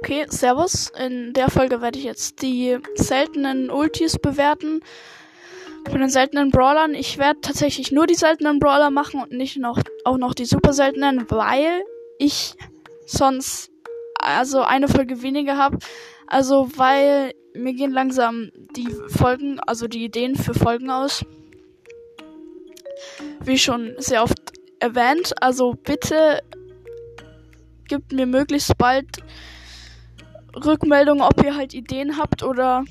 okay, Servus. In der Folge werde ich jetzt die seltenen Ultis bewerten. Von den seltenen Brawlern. Ich werde tatsächlich nur die seltenen Brawler machen und nicht noch, auch noch die super seltenen, weil ich sonst also eine Folge weniger habe. Also weil mir gehen langsam die Folgen, also die Ideen für Folgen aus. Wie schon sehr oft erwähnt. Also bitte gibt mir möglichst bald Rückmeldungen, ob ihr halt Ideen habt oder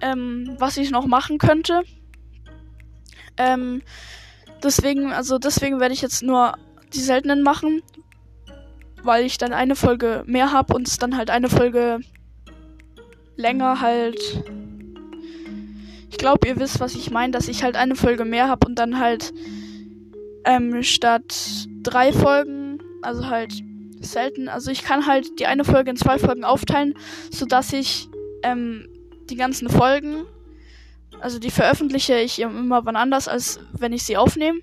ähm, was ich noch machen könnte. Ähm, deswegen, also deswegen werde ich jetzt nur die seltenen machen, weil ich dann eine Folge mehr habe und es dann halt eine Folge länger halt. Ich glaube, ihr wisst, was ich meine, dass ich halt eine Folge mehr habe und dann halt ähm, statt drei Folgen, also halt selten. Also ich kann halt die eine Folge in zwei Folgen aufteilen, sodass ich ähm, die ganzen Folgen, also die veröffentliche ich immer wann anders, als wenn ich sie aufnehme.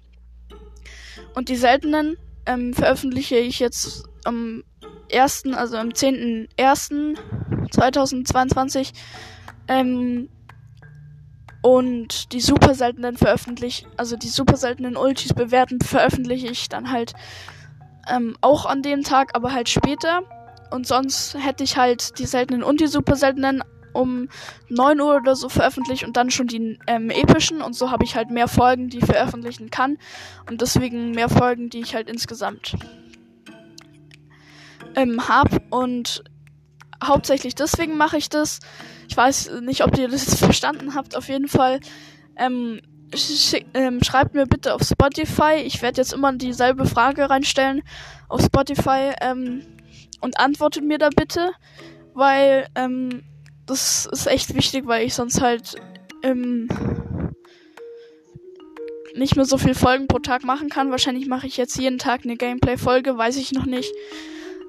Und die seltenen ähm, veröffentliche ich jetzt am 1., also am 10.01.2022. Ähm, und die super seltenen veröffentliche, also die super seltenen Ultis bewerten, veröffentliche ich dann halt ähm, auch an dem Tag, aber halt später. Und sonst hätte ich halt die seltenen und die super seltenen um 9 Uhr oder so veröffentlicht und dann schon die ähm, epischen. Und so habe ich halt mehr Folgen, die ich veröffentlichen kann. Und deswegen mehr Folgen, die ich halt insgesamt ähm, habe. Und hauptsächlich deswegen mache ich das. Ich weiß nicht, ob ihr das verstanden habt. Auf jeden Fall ähm, ähm, schreibt mir bitte auf Spotify. Ich werde jetzt immer dieselbe Frage reinstellen auf Spotify ähm, und antwortet mir da bitte, weil ähm, das ist echt wichtig, weil ich sonst halt ähm, nicht mehr so viel Folgen pro Tag machen kann. Wahrscheinlich mache ich jetzt jeden Tag eine Gameplay-Folge, weiß ich noch nicht.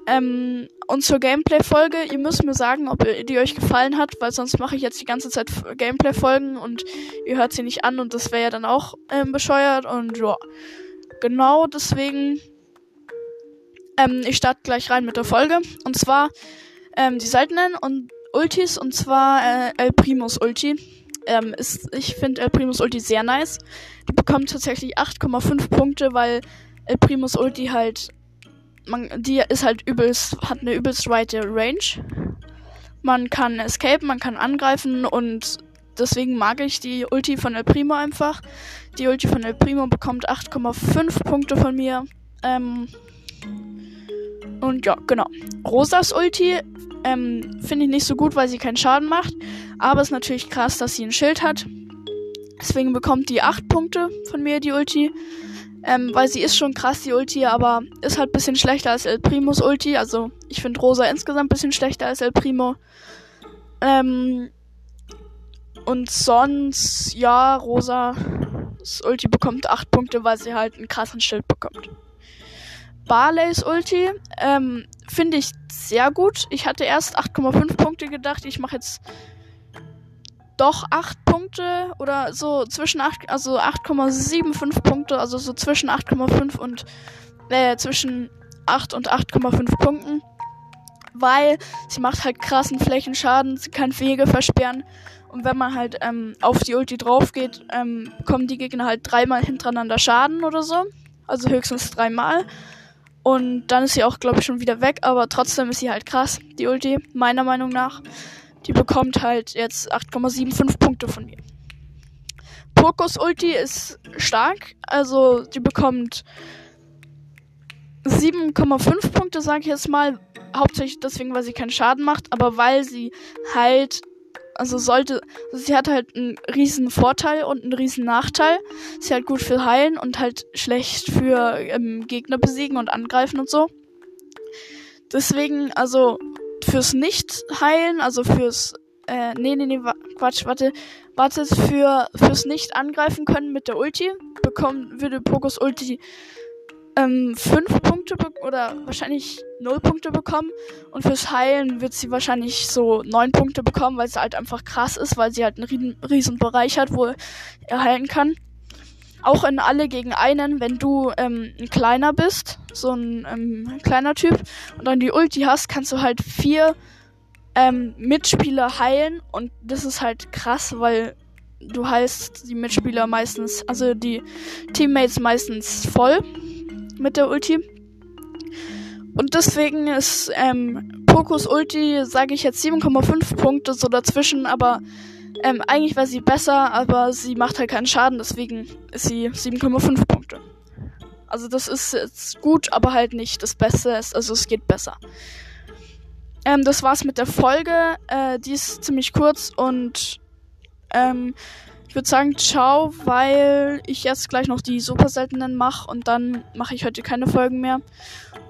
Ähm, und zur Gameplay-Folge, ihr müsst mir sagen, ob die euch gefallen hat, weil sonst mache ich jetzt die ganze Zeit Gameplay-Folgen und ihr hört sie nicht an und das wäre ja dann auch ähm, bescheuert und ja. Genau deswegen, ähm, ich starte gleich rein mit der Folge. Und zwar ähm, die seltenen und Ultis und zwar äh, El Primus Ulti. Ähm, ist, ich finde El Primus Ulti sehr nice. Die bekommt tatsächlich 8,5 Punkte, weil El Primus Ulti halt man, die ist halt übelst, hat eine übelst weite Range. Man kann escape, man kann angreifen und deswegen mag ich die Ulti von El Primo einfach. Die Ulti von El Primo bekommt 8,5 Punkte von mir. Ähm und ja, genau. Rosas Ulti ähm, finde ich nicht so gut, weil sie keinen Schaden macht. Aber es ist natürlich krass, dass sie ein Schild hat. Deswegen bekommt die 8 Punkte von mir, die Ulti. Ähm, weil sie ist schon krass, die Ulti, aber ist halt ein bisschen schlechter als El Primos Ulti. Also ich finde Rosa insgesamt ein bisschen schlechter als El Primo. Ähm, und sonst, ja, Rosa, das Ulti bekommt 8 Punkte, weil sie halt einen krassen Schild bekommt. Barleys Ulti ähm, finde ich sehr gut. Ich hatte erst 8,5 Punkte gedacht. Ich mache jetzt doch 8 Punkte oder so zwischen 8, also 8,75 Punkte, also so zwischen 8,5 und äh, zwischen 8 und 8,5 Punkten. Weil sie macht halt krassen Flächenschaden, sie kann Wege versperren. Und wenn man halt ähm, auf die Ulti drauf geht, ähm, kommen die Gegner halt dreimal hintereinander Schaden oder so. Also höchstens dreimal. Und dann ist sie auch, glaube ich, schon wieder weg. Aber trotzdem ist sie halt krass, die Ulti, meiner Meinung nach. Die bekommt halt jetzt 8,75 Punkte von mir. Pokos Ulti ist stark, also die bekommt 7,5 Punkte, sage ich jetzt mal. Hauptsächlich deswegen, weil sie keinen Schaden macht, aber weil sie halt, also sollte, also sie hat halt einen riesen Vorteil und einen riesen Nachteil. Sie hat gut für Heilen und halt schlecht für ähm, Gegner besiegen und angreifen und so. Deswegen, also fürs Nicht-Heilen, also fürs, äh, nee, nee, nee, Quatsch, warte, wartet für, fürs Nicht-Angreifen können mit der Ulti, bekommen, würde Pokos Ulti, ähm, 5 Punkte oder wahrscheinlich 0 Punkte bekommen und fürs Heilen wird sie wahrscheinlich so 9 Punkte bekommen, weil sie halt einfach krass ist, weil sie halt einen riesen, riesen Bereich hat, wo er heilen kann. Auch in alle gegen einen, wenn du ähm, ein kleiner bist, so ein ähm, kleiner Typ, und dann die Ulti hast, kannst du halt vier ähm, Mitspieler heilen und das ist halt krass, weil du heilst die Mitspieler meistens, also die Teammates meistens voll mit der Ulti. Und deswegen ist ähm, Pokus Ulti, sage ich jetzt 7,5 Punkte so dazwischen, aber ähm, eigentlich wäre sie besser, aber sie macht halt keinen Schaden, deswegen ist sie 7,5 Punkte. Also das ist jetzt gut, aber halt nicht das Beste. Also es geht besser. Ähm, das war's mit der Folge. Äh, die ist ziemlich kurz und ähm, ich würde sagen, ciao, weil ich jetzt gleich noch die super seltenen mache und dann mache ich heute keine Folgen mehr.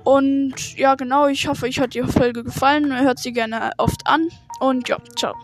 Und ja, genau, ich hoffe, euch hat die Folge gefallen. Hört sie gerne oft an. Und ja, ciao.